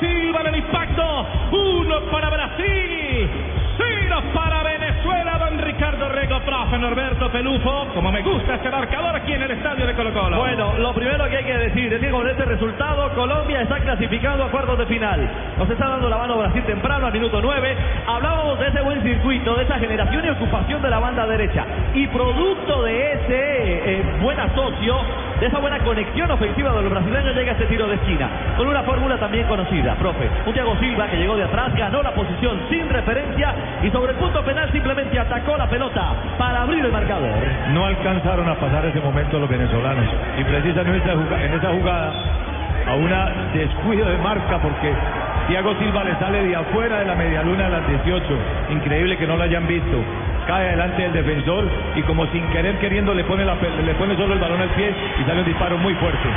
Silva en el impacto. Uno para Brasil. Norberto Pelufo. Como me gusta este marcador aquí en el estadio de Colo Colo. Bueno, lo primero que hay que decir es que con este resultado Colombia está clasificando a cuartos de final. Nos está dando la mano Brasil temprano al minuto 9. Hablábamos de ese buen circuito, de esa generación y ocupación de la banda derecha. Y producto de ese eh, buen asocio, de esa buena conexión ofensiva de los brasileños llega este tiro de esquina. Con una fórmula también conocida, profe. Un Silva que llegó de atrás, ganó la posición sin referencia y sobre el punto penal simplemente atacó la pelota el marcador. No alcanzaron a pasar ese momento los venezolanos. Y precisamente en esa jugada, a una descuido de marca, porque Thiago Silva le sale de afuera de la medialuna a las 18. Increíble que no lo hayan visto. Cae delante del defensor y como sin querer queriendo le pone, la, le pone solo el balón al pie y sale un disparo muy fuerte.